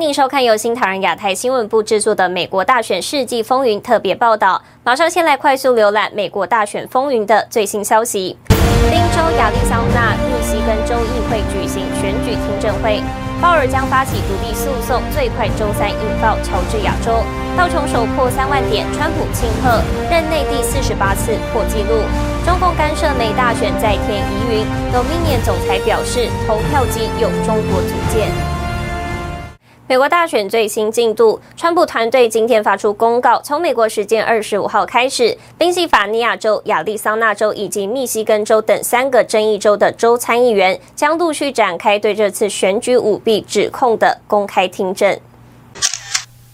欢迎收看由新唐人亚太新闻部制作的《美国大选世纪风云》特别报道。马上先来快速浏览美国大选风云的最新消息。宾州、亚利桑那、密西根州议会举行选举听证会，鲍尔将发起独立诉讼，最快周三引爆乔治亚州。道琼首破三万点，川普庆贺，任内第四十八次破纪录。中共干涉美大选在天疑云农民年总裁表示，投票机有中国组件。美国大选最新进度，川普团队今天发出公告，从美国时间二十五号开始，宾夕法尼亚州、亚利桑那州以及密西根州等三个争议州的州参议员将陆续展开对这次选举舞弊指控的公开听证。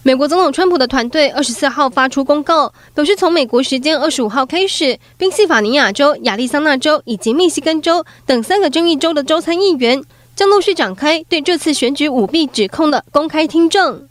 美国总统川普的团队二十四号发出公告，表示从美国时间二十五号开始，宾夕法尼亚州、亚利桑那州以及密西根州等三个争议州的州参议员。将陆续展开对这次选举舞弊指控的公开听证。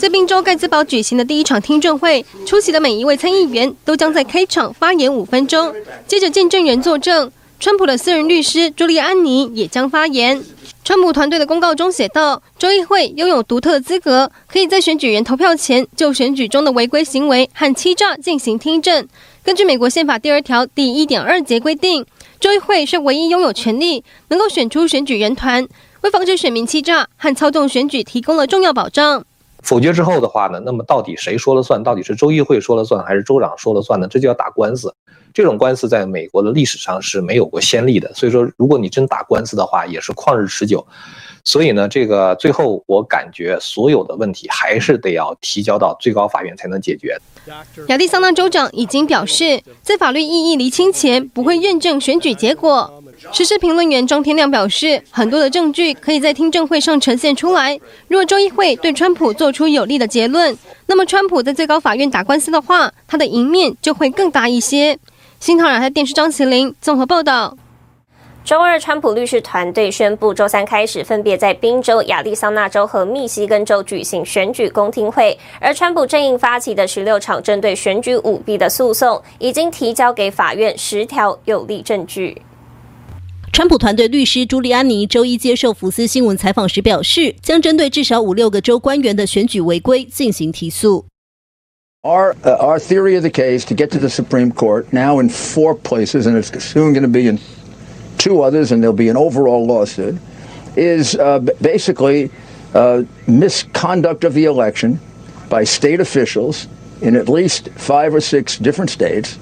在宾州盖兹堡举行的第一场听证会，出席的每一位参议员都将在开场发言五分钟，接着见证人作证。川普的私人律师朱利安尼也将发言。川普团队的公告中写道：“州议会拥有独特的资格，可以在选举人投票前就选举中的违规行为和欺诈进行听证。根据美国宪法第二条第一点二节规定。”追会是唯一拥有权力能够选出选举人团，为防止选民欺诈和操纵选举提供了重要保障。否决之后的话呢，那么到底谁说了算？到底是州议会说了算，还是州长说了算呢？这就要打官司。这种官司在美国的历史上是没有过先例的，所以说，如果你真打官司的话，也是旷日持久。所以呢，这个最后我感觉所有的问题还是得要提交到最高法院才能解决。亚利桑那州长已经表示，在法律意义厘清前，不会认证选举结果。时事评论员庄天亮表示，很多的证据可以在听证会上呈现出来。如果州议会对川普做出有利的结论，那么川普在最高法院打官司的话，他的赢面就会更大一些。新唐人亚太电视张麒麟综合报道。周二，川普律师团队宣布，周三开始分别在宾州、亚利桑那州和密西根州举行选举公听会。而川普阵营发起的十六场针对选举舞弊的诉讼，已经提交给法院十条有力证据。川普团队律师朱利安尼周一接受福斯新闻采访时表示，将针对至少五六个州官员的选举违规进行提诉。Our our theory of the case to get to the Supreme Court now in four places, and it's soon going to be in. two others, and there'll be an overall lawsuit, is uh, basically uh, misconduct of the election by state officials in at least five or six different states.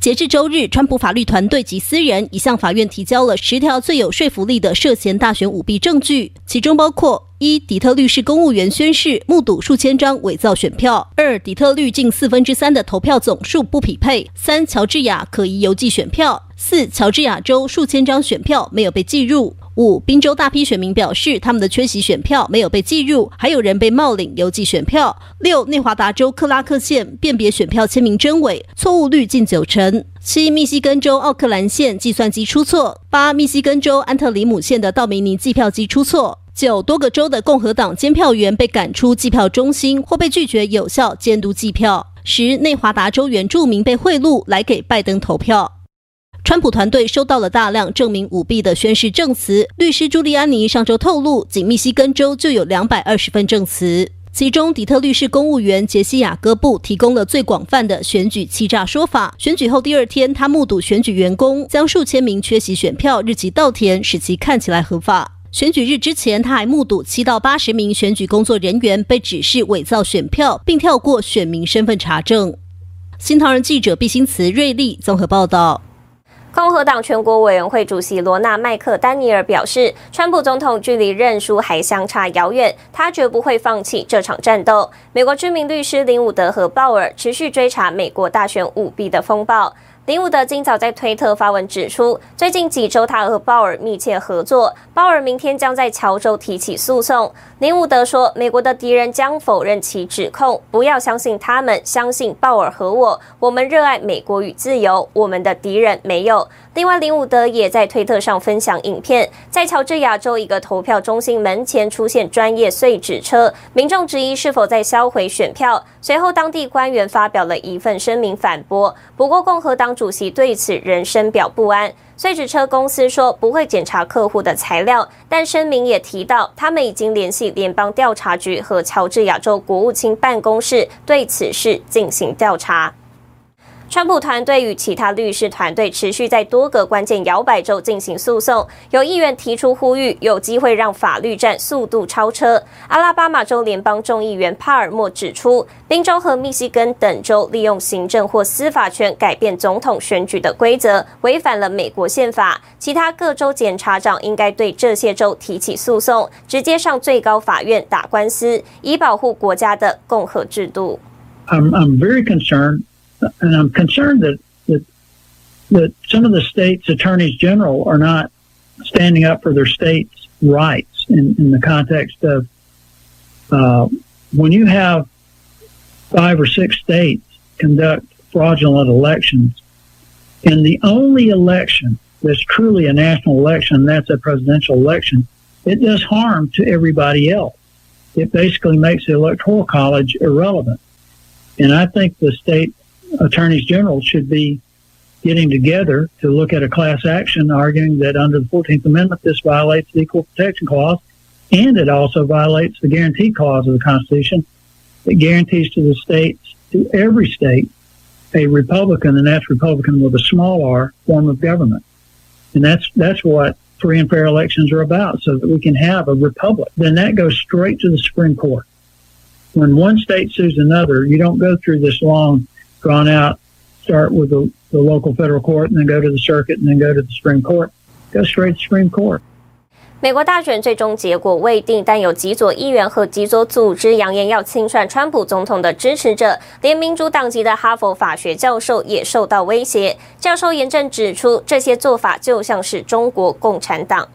截至周日，川普法律团队及私人已向法院提交了十条最有说服力的涉嫌大选舞弊证据，其中包括：一、底特律市公务员宣誓目睹数千张伪造选票；二、底特律近四分之三的投票总数不匹配；三、乔治亚可疑邮寄选票；四、乔治亚州数千张选票没有被计入。五、宾州大批选民表示，他们的缺席选票没有被计入，还有人被冒领邮寄选票。六、内华达州克拉克县辨别选票签名真伪，错误率近九成。七、密西根州奥克兰县计算机出错。八、密西根州安特里姆县的道明尼计票机出错。九、多个州的共和党监票员被赶出计票中心，或被拒绝有效监督计票。十、内华达州原住民被贿赂来给拜登投票。川普团队收到了大量证明舞弊的宣誓证词。律师朱利安尼上周透露，仅密西根州就有两百二十份证词，其中底特律市公务员杰西·雅戈布提供了最广泛的选举欺诈说法。选举后第二天，他目睹选举员工将数千名缺席选票日期倒填，使其看起来合法。选举日之前，他还目睹七到八十名选举工作人员被指示伪造选票，并跳过选民身份查证。新唐人记者毕新慈、瑞丽综合报道。共和党全国委员会主席罗纳·麦克丹尼尔表示，川普总统距离认输还相差遥远，他绝不会放弃这场战斗。美国知名律师林伍德和鲍尔持续追查美国大选舞弊的风暴。林伍德今早在推特发文指出，最近几周他和鲍尔密切合作。鲍尔明天将在乔州提起诉讼。林伍德说：“美国的敌人将否认其指控，不要相信他们，相信鲍尔和我。我们热爱美国与自由，我们的敌人没有。”另外，林伍德也在推特上分享影片，在乔治亚州一个投票中心门前出现专业碎纸车，民众质疑是否在销毁选票。随后，当地官员发表了一份声明反驳。不过，共和党主席对此仍深表不安。碎纸车公司说不会检查客户的材料，但声明也提到，他们已经联系联邦调查局和乔治亚州国务卿办公室，对此事进行调查。川普团队与其他律师团队持续在多个关键摇摆州进行诉讼，有议员提出呼吁，有机会让法律战速度超车。阿拉巴马州联邦众议员帕尔默指出，宾州和密西根等州利用行政或司法权改变总统选举的规则，违反了美国宪法。其他各州检察长应该对这些州提起诉讼，直接上最高法院打官司，以保护国家的共和制度。I'm, I'm very concerned. And I'm concerned that, that that some of the states' attorneys general are not standing up for their states' rights in, in the context of uh, when you have five or six states conduct fraudulent elections, and the only election that's truly a national election, that's a presidential election, it does harm to everybody else. It basically makes the electoral college irrelevant. And I think the state attorneys general should be getting together to look at a class action arguing that under the 14th Amendment, this violates the Equal Protection Clause, and it also violates the Guarantee Clause of the Constitution that guarantees to the states, to every state, a Republican, and that's Republican with a small r, form of government. And that's, that's what free and fair elections are about, so that we can have a republic. Then that goes straight to the Supreme Court. When one state sues another, you don't go through this long drawn out, start with the, the local federal court, and then go to the circuit, and then go to the Supreme Court. Go straight to Supreme Court. 美国大选最终结果未定，但有极左议员和极左组织扬言要清算川普总统的支持者，连民主党籍的哈佛法学教授也受到威胁。教授严正指出，这些做法就像是中国共产党。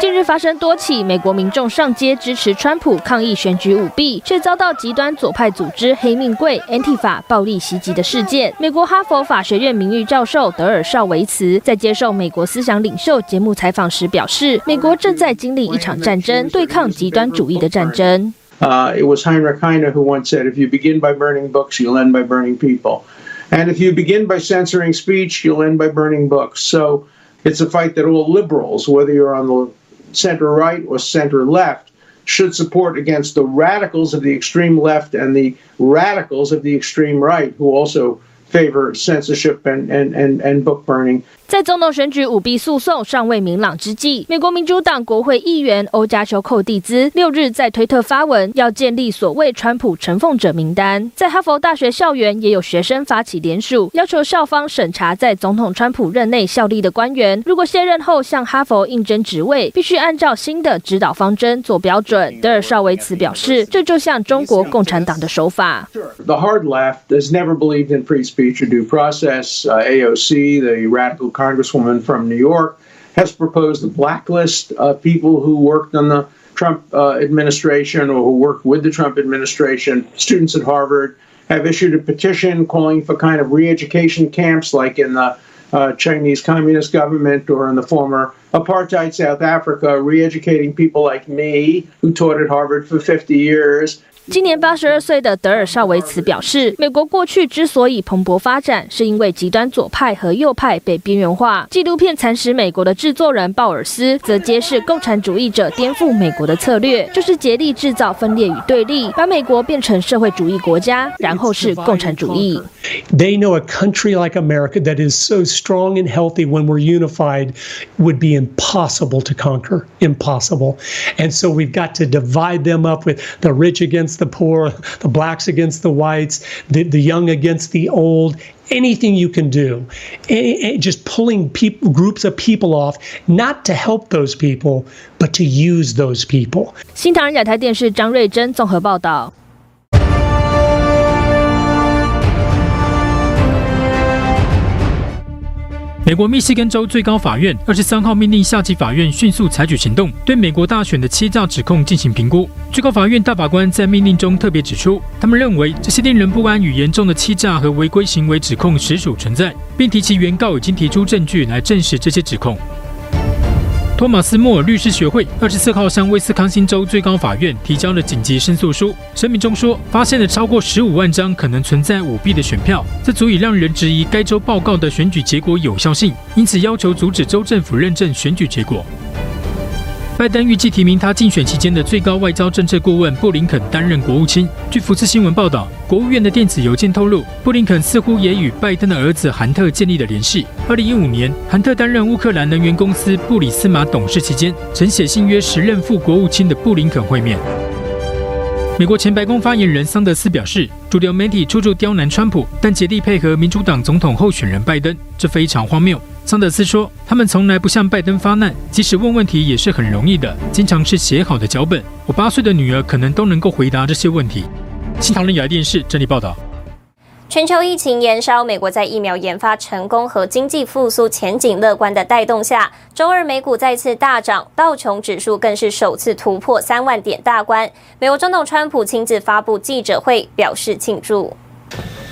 近日发生多起美国民众上街支持川普抗议选举舞弊，却遭到极端左派组织黑命贵 Antifa 暴力袭击的事件。美国哈佛法学院名誉教授德尔绍维茨在接受美国思想领袖节目采访时表示，美国正在经历一场战争，对抗极端主义的战争。Uh, it was Heinrich Heine who once said, "If you begin by burning books, you'll end by burning people, and if you begin by censoring speech, you'll end by burning books." So. It's a fight that all liberals, whether you're on the center right or center left, should support against the radicals of the extreme left and the radicals of the extreme right, who also favor censorship and, and, and, and book burning. 在总统选举舞弊诉讼尚未明朗之际，美国民主党国会议员欧加丘寇蒂兹六日在推特发文，要建立所谓“川普承奉者”名单。在哈佛大学校园，也有学生发起联署，要求校方审查在总统川普任内效力的官员，如果卸任后向哈佛应征职位，必须按照新的指导方针做标准。德尔绍维茨表示，这就像中国共产党的手法。The hard left has never believed in free speech or due process. Uh, AOC, the radical Congresswoman from New York, has proposed a blacklist of people who worked on the Trump uh, administration or who worked with the Trump administration. Students at Harvard have issued a petition calling for kind of re education camps like in the uh, Chinese Communist government or in the former apartheid South Africa, re educating people like me who taught at Harvard for 50 years. 今年八十二岁的德尔绍维茨表示，美国过去之所以蓬勃发展，是因为极端左派和右派被边缘化。纪录片《蚕食美国》的制作人鲍尔斯则揭示，共产主义者颠覆美国的策略，就是竭力制造分裂与对立，把美国变成社会主义国家，然后是共产主义。They know a country like America that is so strong and healthy when we're unified would be impossible to conquer, impossible. And so we've got to divide them up with the rich against the poor, the blacks against the whites, the, the young against the old, anything you can do. And just pulling people, groups of people off, not to help those people, but to use those people. 新唐人亚太电视张瑞珍综合报道。 美国密西根州最高法院二十三号命令下级法院迅速采取行动，对美国大选的欺诈指控进行评估。最高法院大法官在命令中特别指出，他们认为这些令人不安与严重的欺诈和违规行为指控实属存在，并提及原告已经提出证据来证实这些指控。托马斯·莫尔律师学会二十四号向威斯康星州最高法院提交了紧急申诉书，声明中说，发现了超过十五万张可能存在舞弊的选票，这足以让人质疑该州报告的选举结果有效性，因此要求阻止州政府认证选举结果。拜登预计提名他竞选期间的最高外交政策顾问布林肯担任国务卿。据福斯新闻报道，国务院的电子邮件透露，布林肯似乎也与拜登的儿子韩特建立了联系。二零一五年，韩特担任乌克兰能源公司布里斯马董事期间，曾写信约时任副国务卿的布林肯会面。美国前白宫发言人桑德斯表示，主流媒体处处刁难川普，但竭力配合民主党总统候选人拜登，这非常荒谬。桑德斯说：“他们从来不向拜登发难，即使问问题也是很容易的，经常是写好的脚本。我八岁的女儿可能都能够回答这些问题。”新唐人亚太电视整理报道。全球疫情延烧，美国在疫苗研发成功和经济复苏前景乐观的带动下，周二美股再次大涨，道琼指数更是首次突破三万点大关。美国总统川普亲自发布记者会，表示庆祝。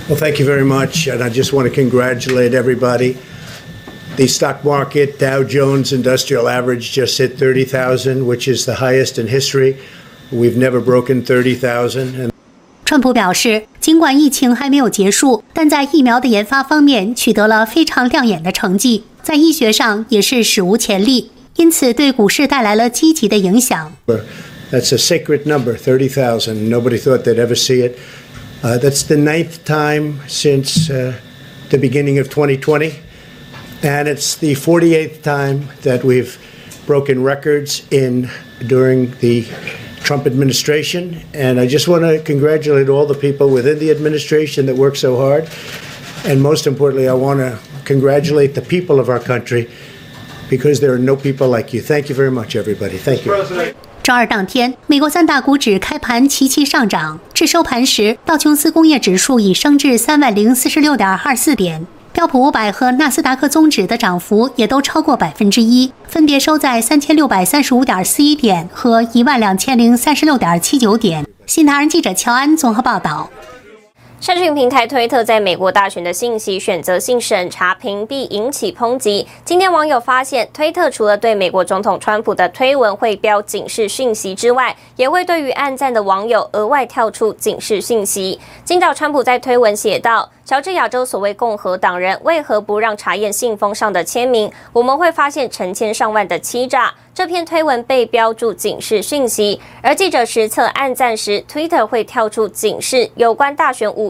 Well, thank you very much, and I just want to congratulate everybody. The stock market Dow Jones Industrial Average just hit 30,000, which is the highest in history. We've never broken 30,000. 川普表示，尽管疫情还没有结束，但在疫苗的研发方面取得了非常亮眼的成绩，在医学上也是史无前例，因此对股市带来了积极的影响。That's a sacred number, 30,000. Nobody thought they'd ever see it. Uh, that's the ninth time since uh, the beginning of 2020. And it's the 48th time that we've broken records in during the Trump administration. And I just want to congratulate all the people within the administration that work so hard. And most importantly, I want to congratulate the people of our country because there are no people like you. Thank you very much, everybody. Thank you. 周二当天，美国三大股指开盘齐齐上涨，至收盘时，道琼斯工业指数已升至三万零四十六点二四点。 标普五百和纳斯达克综指的涨幅也都超过百分之一，分别收在三千六百三十五点四一点和一万两千零三十六点七九点。新唐人记者乔安综合报道。社群平台推特在美国大选的信息选择性审查屏蔽引起抨击。今天网友发现，推特除了对美国总统川普的推文会标警示讯息之外，也会对于暗赞的网友额外跳出警示讯息。今早川普在推文写道：乔治亚州所谓共和党人为何不让查验信封上的签名？我们会发现成千上万的欺诈。这篇推文被标注警示讯息，而记者实测暗赞时，Twitter 会跳出警示。有关大选舞